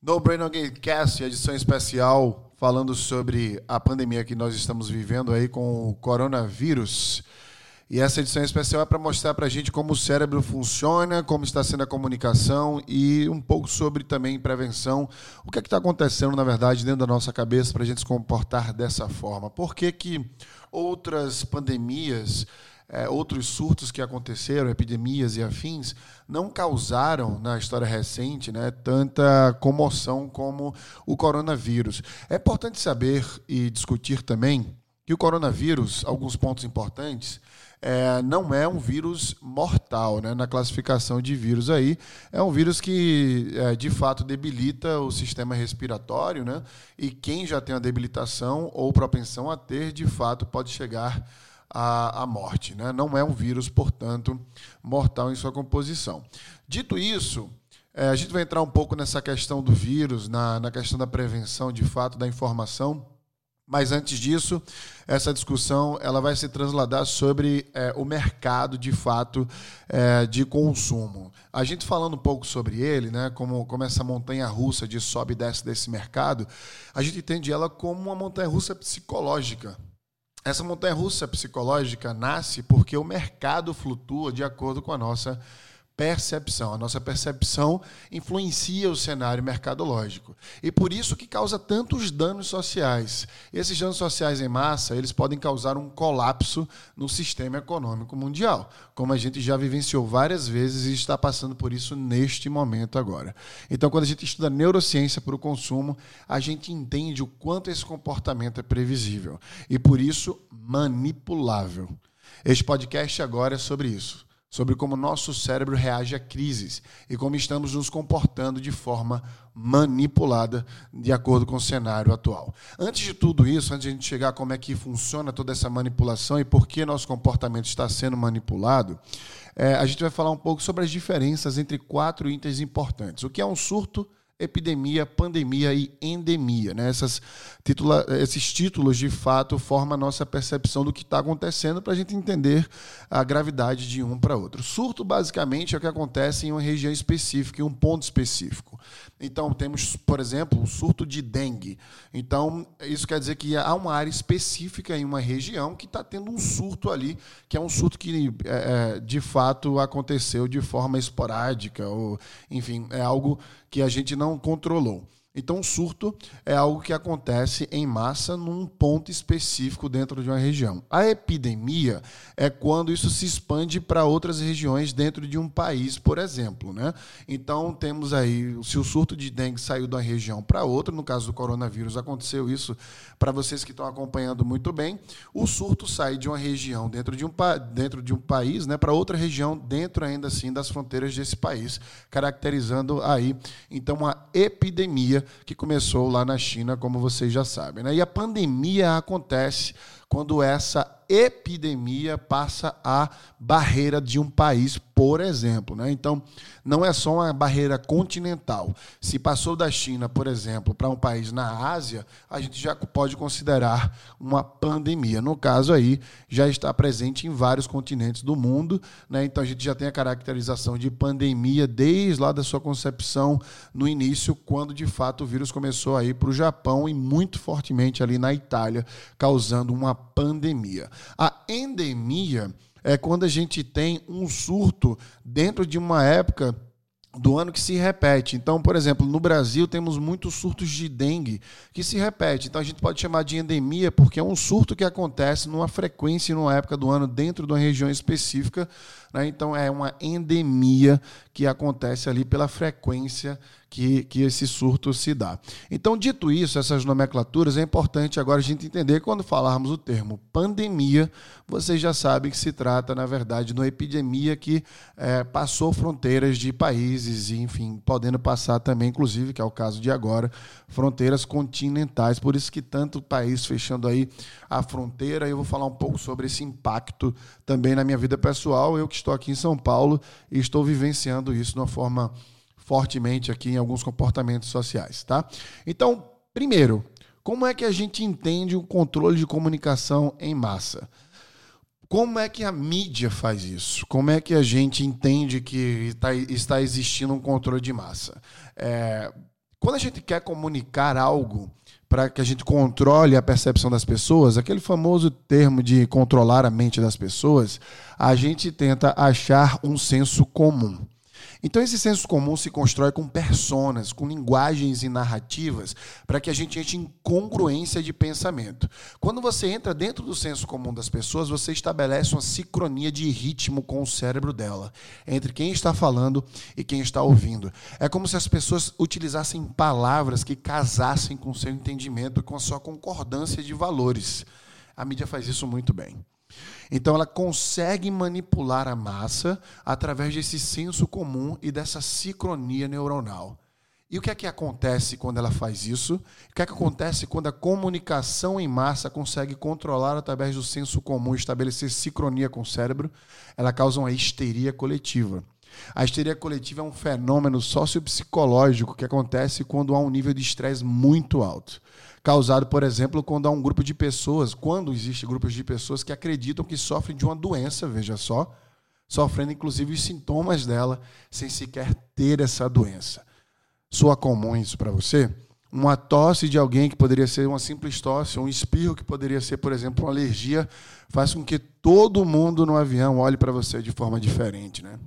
No Brain Gatecast, edição especial, falando sobre a pandemia que nós estamos vivendo aí com o coronavírus. E essa edição especial é para mostrar para a gente como o cérebro funciona, como está sendo a comunicação e um pouco sobre também prevenção. O que é está acontecendo, na verdade, dentro da nossa cabeça para a gente se comportar dessa forma? Por que, que outras pandemias é, outros surtos que aconteceram, epidemias e afins, não causaram na história recente né, tanta comoção como o coronavírus. É importante saber e discutir também que o coronavírus, alguns pontos importantes, é, não é um vírus mortal né, na classificação de vírus aí. É um vírus que, é, de fato, debilita o sistema respiratório, né? E quem já tem a debilitação ou propensão a ter, de fato, pode chegar a, morte. Né? Não é um vírus, portanto, mortal em sua composição. Dito isso, é, a gente vai entrar um pouco nessa questão do vírus, na, na questão da prevenção, de fato, da informação. Mas antes disso, essa discussão ela vai se transladar sobre é, o mercado de fato é, de consumo. A gente falando um pouco sobre ele, né, como, como essa montanha russa de sobe e desce desse mercado, a gente entende ela como uma montanha russa psicológica. Essa montanha russa psicológica nasce porque o mercado flutua de acordo com a nossa percepção. A nossa percepção influencia o cenário mercadológico. E por isso que causa tantos danos sociais. Esses danos sociais em massa, eles podem causar um colapso no sistema econômico mundial, como a gente já vivenciou várias vezes e está passando por isso neste momento agora. Então, quando a gente estuda neurociência para o consumo, a gente entende o quanto esse comportamento é previsível e por isso manipulável. Este podcast agora é sobre isso sobre como nosso cérebro reage a crises e como estamos nos comportando de forma manipulada de acordo com o cenário atual. Antes de tudo isso, antes de a gente chegar a como é que funciona toda essa manipulação e por que nosso comportamento está sendo manipulado, é, a gente vai falar um pouco sobre as diferenças entre quatro itens importantes. O que é um surto, epidemia, pandemia e endemia. Né? Essas titula, esses títulos, de fato, formam a nossa percepção do que está acontecendo para a gente entender a gravidade de um para outro. Surto, basicamente, é o que acontece em uma região específica, em um ponto específico. Então, temos, por exemplo, o surto de dengue. Então, isso quer dizer que há uma área específica em uma região que está tendo um surto ali, que é um surto que, é, é, de fato, aconteceu de forma esporádica, ou, enfim, é algo que a gente não controlou. Então, surto é algo que acontece em massa num ponto específico dentro de uma região. A epidemia é quando isso se expande para outras regiões dentro de um país, por exemplo. Né? Então, temos aí, se o surto de dengue saiu de uma região para outra, no caso do coronavírus, aconteceu isso para vocês que estão acompanhando muito bem. O surto sai de uma região dentro de um, dentro de um país né, para outra região, dentro ainda assim das fronteiras desse país, caracterizando aí, então, uma epidemia que começou lá na China, como vocês já sabem. Né? E a pandemia acontece quando essa epidemia passa a barreira de um país, por exemplo. Né? Então, não é só uma barreira continental. Se passou da China, por exemplo, para um país na Ásia, a gente já pode considerar uma pandemia. No caso aí, já está presente em vários continentes do mundo. Né? Então, a gente já tem a caracterização de pandemia desde lá da sua concepção no início, quando de fato o vírus começou a ir para o Japão e muito fortemente ali na Itália, causando uma pandemia. A endemia é quando a gente tem um surto dentro de uma época do ano que se repete. Então, por exemplo, no Brasil temos muitos surtos de dengue que se repete. Então a gente pode chamar de endemia porque é um surto que acontece numa frequência e numa época do ano dentro de uma região específica. Né? Então é uma endemia que acontece ali pela frequência que, que esse surto se dá. Então, dito isso, essas nomenclaturas, é importante agora a gente entender quando falarmos o termo pandemia, vocês já sabem que se trata, na verdade, de uma epidemia que é, passou fronteiras de países, e, enfim, podendo passar também, inclusive, que é o caso de agora, fronteiras continentais. Por isso que tanto país fechando aí a fronteira, eu vou falar um pouco sobre esse impacto também na minha vida pessoal. Eu que estou aqui em São Paulo e estou vivenciando isso de uma forma fortemente aqui em alguns comportamentos sociais, tá? Então, primeiro, como é que a gente entende o controle de comunicação em massa? Como é que a mídia faz isso? Como é que a gente entende que está, está existindo um controle de massa? É, Quando a gente quer comunicar algo para que a gente controle a percepção das pessoas, aquele famoso termo de controlar a mente das pessoas, a gente tenta achar um senso comum. Então, esse senso comum se constrói com personas, com linguagens e narrativas, para que a gente entre em congruência de pensamento. Quando você entra dentro do senso comum das pessoas, você estabelece uma sincronia de ritmo com o cérebro dela, entre quem está falando e quem está ouvindo. É como se as pessoas utilizassem palavras que casassem com o seu entendimento, com a sua concordância de valores. A mídia faz isso muito bem. Então ela consegue manipular a massa através desse senso comum e dessa sincronia neuronal. E o que é que acontece quando ela faz isso? O que é que acontece quando a comunicação em massa consegue controlar através do senso comum, estabelecer sincronia com o cérebro? Ela causa uma histeria coletiva. A histeria coletiva é um fenômeno sociopsicológico que acontece quando há um nível de estresse muito alto causado, por exemplo, quando há um grupo de pessoas, quando existe grupos de pessoas que acreditam que sofrem de uma doença, veja só, sofrendo inclusive os sintomas dela, sem sequer ter essa doença. Soa comum isso para você? Uma tosse de alguém que poderia ser uma simples tosse, um espirro que poderia ser, por exemplo, uma alergia, faz com que todo mundo no avião olhe para você de forma diferente, né?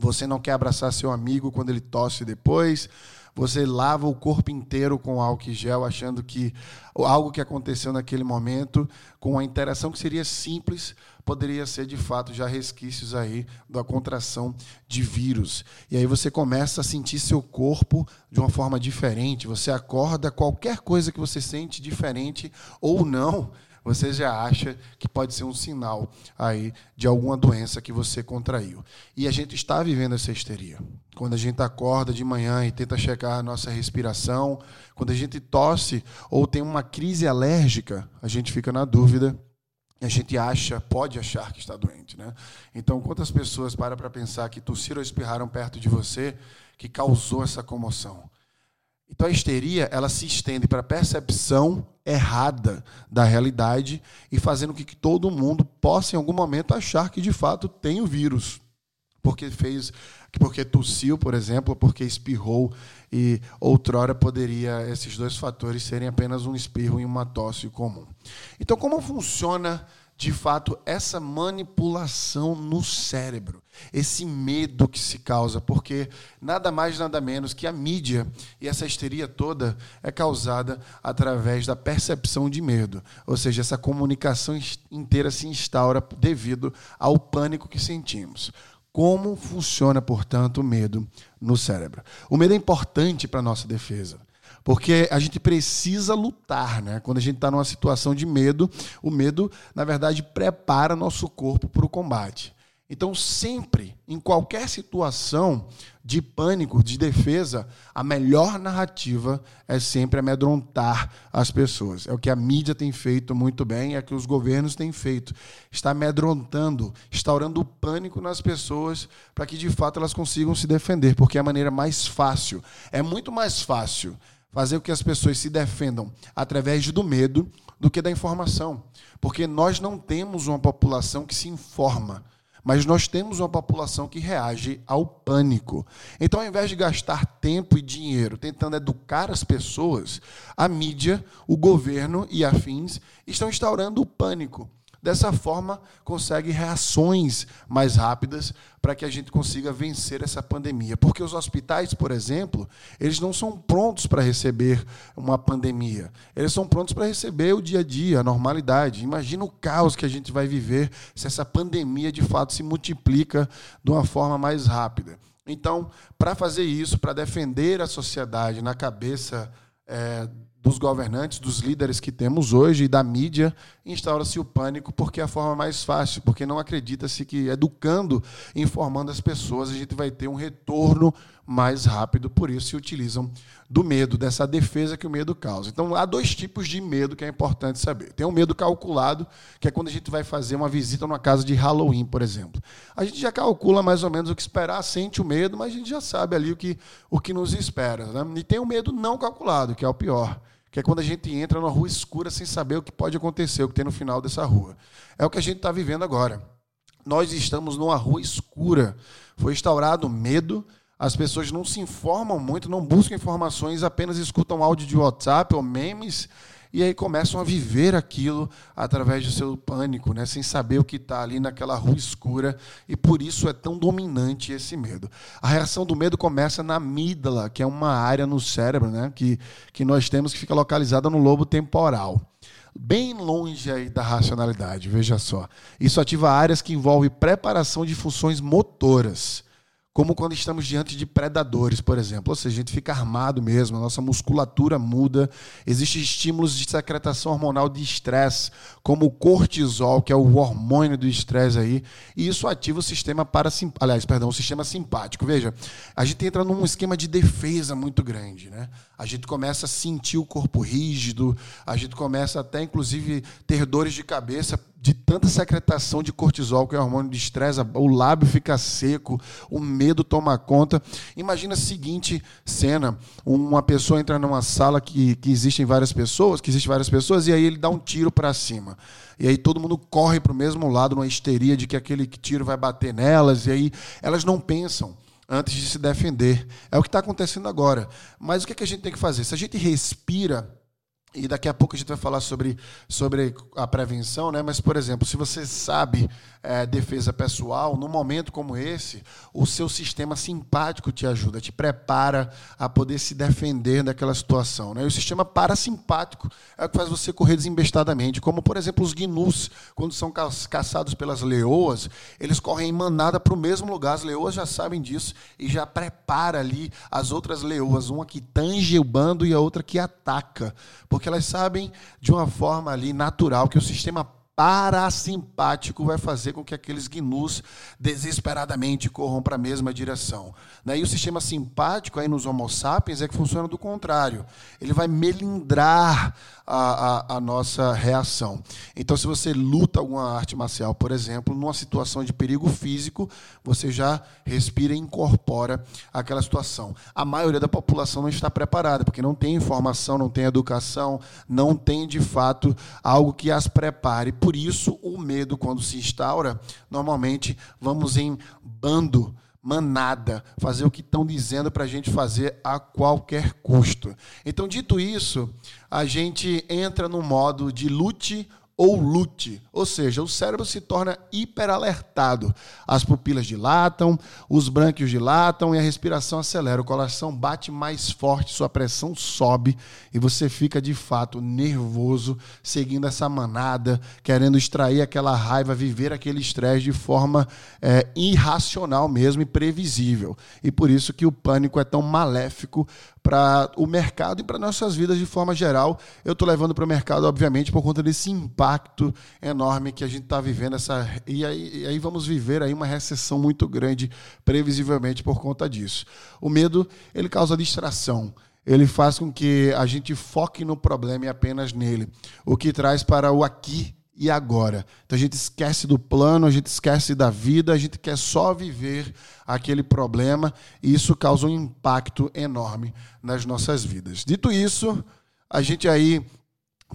Você não quer abraçar seu amigo quando ele tosse depois, você lava o corpo inteiro com álcool gel, achando que algo que aconteceu naquele momento, com uma interação que seria simples, poderia ser de fato já resquícios aí da contração de vírus. E aí você começa a sentir seu corpo de uma forma diferente, você acorda, qualquer coisa que você sente diferente ou não, você já acha que pode ser um sinal aí de alguma doença que você contraiu. E a gente está vivendo essa histeria. Quando a gente acorda de manhã e tenta checar a nossa respiração, quando a gente tosse ou tem uma crise alérgica, a gente fica na dúvida a gente acha, pode achar que está doente, né? Então, quantas pessoas param para pensar que tossiram ou espirraram perto de você que causou essa comoção? Então a histeria ela se estende para a percepção errada da realidade e fazendo com que todo mundo possa em algum momento achar que de fato tem o vírus, porque fez, porque tossiu, por exemplo, porque espirrou e outrora poderia esses dois fatores serem apenas um espirro e uma tosse comum. Então como funciona de fato, essa manipulação no cérebro, esse medo que se causa, porque nada mais, nada menos que a mídia e essa histeria toda é causada através da percepção de medo. Ou seja, essa comunicação inteira se instaura devido ao pânico que sentimos. Como funciona, portanto, o medo no cérebro? O medo é importante para a nossa defesa. Porque a gente precisa lutar, né? Quando a gente está numa situação de medo, o medo, na verdade, prepara nosso corpo para o combate. Então, sempre, em qualquer situação de pânico, de defesa, a melhor narrativa é sempre amedrontar as pessoas. É o que a mídia tem feito muito bem, é o que os governos têm feito. Está amedrontando, instaurando o pânico nas pessoas para que, de fato, elas consigam se defender, porque é a maneira mais fácil. É muito mais fácil fazer com que as pessoas se defendam através do medo do que da informação. Porque nós não temos uma população que se informa, mas nós temos uma população que reage ao pânico. Então, ao invés de gastar tempo e dinheiro tentando educar as pessoas, a mídia, o governo e afins estão instaurando o pânico. Dessa forma, consegue reações mais rápidas para que a gente consiga vencer essa pandemia. Porque os hospitais, por exemplo, eles não são prontos para receber uma pandemia. Eles são prontos para receber o dia a dia, a normalidade. Imagina o caos que a gente vai viver se essa pandemia de fato se multiplica de uma forma mais rápida. Então, para fazer isso, para defender a sociedade na cabeça é, dos governantes, dos líderes que temos hoje e da mídia, instaura-se o pânico porque é a forma mais fácil, porque não acredita-se que educando, informando as pessoas, a gente vai ter um retorno mais rápido, por isso se utilizam do medo, dessa defesa que o medo causa. Então há dois tipos de medo que é importante saber. Tem o um medo calculado, que é quando a gente vai fazer uma visita numa casa de Halloween, por exemplo. A gente já calcula mais ou menos o que esperar, sente o medo, mas a gente já sabe ali o que, o que nos espera. Né? E tem o medo não calculado, que é o pior que é quando a gente entra numa rua escura sem saber o que pode acontecer, o que tem no final dessa rua. É o que a gente está vivendo agora. Nós estamos numa rua escura. Foi instaurado medo, As pessoas não se informam muito, não buscam informações, apenas escutam áudio de WhatsApp ou memes e aí começam a viver aquilo através do seu pânico, né? sem saber o que está ali naquela rua escura, e por isso é tão dominante esse medo. A reação do medo começa na amígdala, que é uma área no cérebro né? que, que nós temos que fica localizada no lobo temporal bem longe aí da racionalidade, veja só. Isso ativa áreas que envolvem preparação de funções motoras como quando estamos diante de predadores, por exemplo. Ou seja, a gente fica armado mesmo, a nossa musculatura muda, existem estímulos de secretação hormonal de estresse, como o cortisol, que é o hormônio do estresse aí, e isso ativa o sistema parasimpático, aliás, perdão, o sistema simpático. Veja, a gente entra num esquema de defesa muito grande, né? A gente começa a sentir o corpo rígido, a gente começa até inclusive ter dores de cabeça de tanta secretação de cortisol, que é o hormônio de estresse, o lábio fica seco, o medo toma conta. Imagina a seguinte cena: uma pessoa entra numa sala que, que existem várias pessoas, que existem várias pessoas, e aí ele dá um tiro para cima. E aí todo mundo corre para o mesmo lado, numa histeria de que aquele tiro vai bater nelas, e aí elas não pensam antes de se defender. É o que está acontecendo agora. Mas o que, é que a gente tem que fazer? Se a gente respira e daqui a pouco a gente vai falar sobre, sobre a prevenção, né? mas, por exemplo, se você sabe é, defesa pessoal, num momento como esse, o seu sistema simpático te ajuda, te prepara a poder se defender daquela situação. Né? E o sistema parasimpático é o que faz você correr desembestadamente, como, por exemplo, os gnus, quando são caçados pelas leoas, eles correm em manada para o mesmo lugar, as leoas já sabem disso e já prepara ali as outras leoas, uma que tange o bando e a outra que ataca, porque porque elas sabem de uma forma ali natural que o sistema parasimpático vai fazer com que aqueles gnus desesperadamente corram para a mesma direção. E o sistema simpático aí nos Homo sapiens é que funciona do contrário. Ele vai melindrar a, a, a, nossa reação. Então, se você luta alguma arte marcial, por exemplo, numa situação de perigo físico, você já respira e incorpora aquela situação. A maioria da população não está preparada, porque não tem informação, não tem educação, não tem de fato algo que as prepare por isso, o medo, quando se instaura, normalmente vamos em bando, manada, fazer o que estão dizendo para a gente fazer a qualquer custo. Então, dito isso, a gente entra no modo de lute ou lute, ou seja, o cérebro se torna hiperalertado. As pupilas dilatam, os brânquios dilatam e a respiração acelera. O coração bate mais forte, sua pressão sobe e você fica de fato nervoso, seguindo essa manada, querendo extrair aquela raiva, viver aquele estresse de forma é, irracional mesmo e previsível. E por isso que o pânico é tão maléfico para o mercado e para nossas vidas de forma geral. Eu estou levando para o mercado, obviamente, por conta desse impacto enorme que a gente está vivendo. Essa, e, aí, e aí vamos viver aí uma recessão muito grande, previsivelmente, por conta disso. O medo ele causa distração ele faz com que a gente foque no problema e apenas nele, o que traz para o aqui e agora. Então a gente esquece do plano, a gente esquece da vida, a gente quer só viver aquele problema e isso causa um impacto enorme nas nossas vidas. Dito isso, a gente aí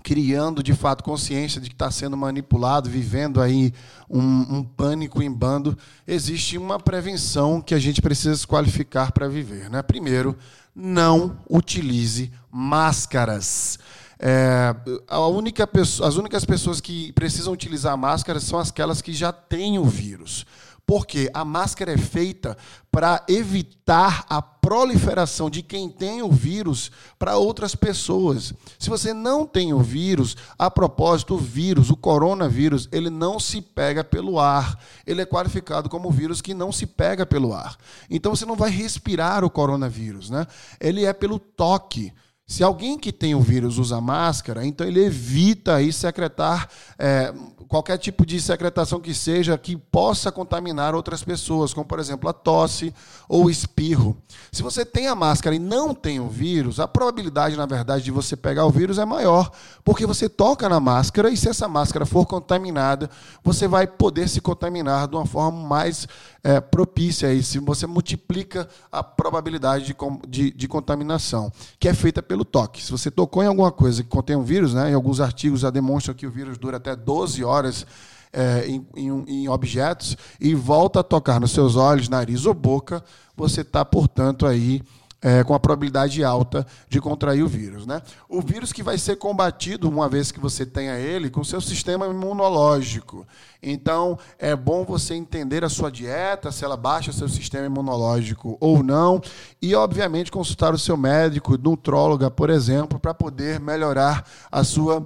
criando de fato consciência de que está sendo manipulado, vivendo aí um, um, pânico em bando, existe uma prevenção que a gente precisa se qualificar para viver. Né? Primeiro, não utilize máscaras. É, a única pessoa, as únicas pessoas que precisam utilizar máscara são aquelas que já têm o vírus. Porque a máscara é feita para evitar a proliferação de quem tem o vírus para outras pessoas. Se você não tem o vírus, a propósito, o vírus, o coronavírus, ele não se pega pelo ar. Ele é qualificado como vírus que não se pega pelo ar. Então você não vai respirar o coronavírus, né? Ele é pelo toque. Se alguém que tem o vírus usa máscara, então ele evita aí secretar é, qualquer tipo de secretação que seja que possa contaminar outras pessoas, como por exemplo a tosse ou espirro. Se você tem a máscara e não tem o vírus, a probabilidade, na verdade, de você pegar o vírus é maior, porque você toca na máscara e se essa máscara for contaminada, você vai poder se contaminar de uma forma mais é, propícia e se você multiplica a probabilidade de, de, de, contaminação, que é feita pelo toque. Se você tocou em alguma coisa que contém um vírus, né, em alguns artigos já demonstram que o vírus dura até 12 horas é, em, em, em objetos e volta a tocar nos seus olhos, nariz ou boca, você está, portanto, aí é, com a probabilidade alta de contrair o vírus. Né? O vírus que vai ser combatido, uma vez que você tenha ele, com seu sistema imunológico. Então, é bom você entender a sua dieta, se ela baixa seu sistema imunológico ou não, e, obviamente, consultar o seu médico, nutróloga, por exemplo, para poder melhorar a sua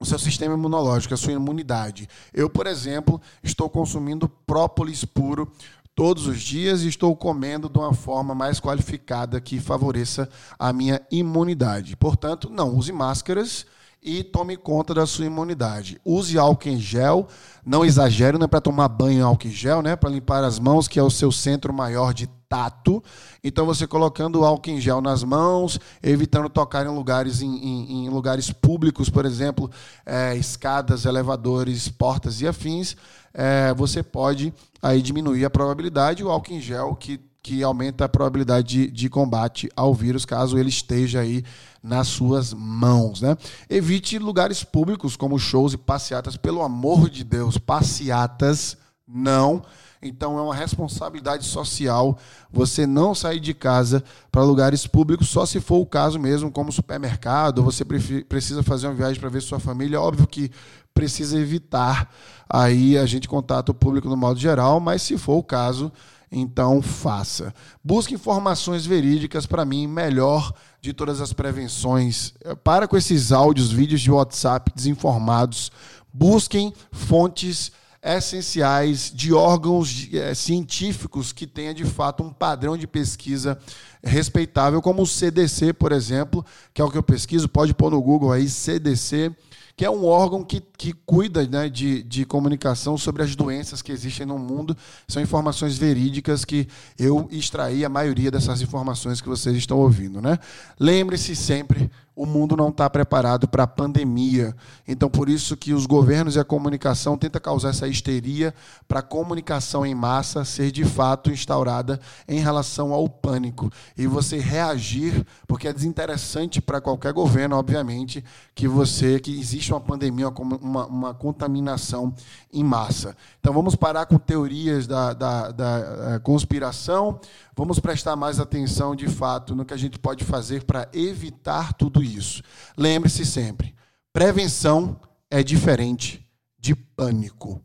o seu sistema imunológico, a sua imunidade. Eu, por exemplo, estou consumindo própolis puro todos os dias e estou comendo de uma forma mais qualificada que favoreça a minha imunidade. Portanto, não use máscaras e tome conta da sua imunidade. Use álcool em gel, não exagere, não é para tomar banho álcool em gel, né? Para limpar as mãos, que é o seu centro maior de tato. Então você colocando o álcool em gel nas mãos, evitando tocar em lugares, em, em, em lugares públicos, por exemplo, é, escadas, elevadores, portas e afins, é, você pode aí diminuir a probabilidade. O álcool em gel que, que aumenta a probabilidade de, de combate ao vírus, caso ele esteja aí nas suas mãos. Né? Evite lugares públicos como shows e passeatas, pelo amor de Deus, passeatas não. Então é uma responsabilidade social você não sair de casa para lugares públicos, só se for o caso mesmo, como supermercado, você precisa fazer uma viagem para ver sua família. Óbvio que precisa evitar aí a gente contata o público no modo geral, mas se for o caso, então faça. Busque informações verídicas para mim, melhor de todas as prevenções. Para com esses áudios, vídeos de WhatsApp desinformados. Busquem fontes essenciais de órgãos é, científicos que tenha de fato um padrão de pesquisa respeitável, como o CDC, por exemplo, que é o que eu pesquiso, pode pôr no Google aí CDC que é um órgão que, que cuida né, de, de comunicação sobre as doenças que existem no mundo. São informações verídicas que eu extraí a maioria dessas informações que vocês estão ouvindo. Né? Lembre-se sempre, o mundo não está preparado para a pandemia. Então, por isso que os governos e a comunicação tentam causar essa histeria para a comunicação em massa ser de fato instaurada em relação ao pânico. E você reagir, porque é desinteressante para qualquer governo, obviamente, que você que existe uma pandemia, uma, uma contaminação em massa. Então, vamos parar com teorias da, da, da eh, conspiração Vamos prestar mais atenção, de fato, no que a gente pode fazer para evitar tudo isso. Lembre-se sempre: prevenção é diferente de pânico.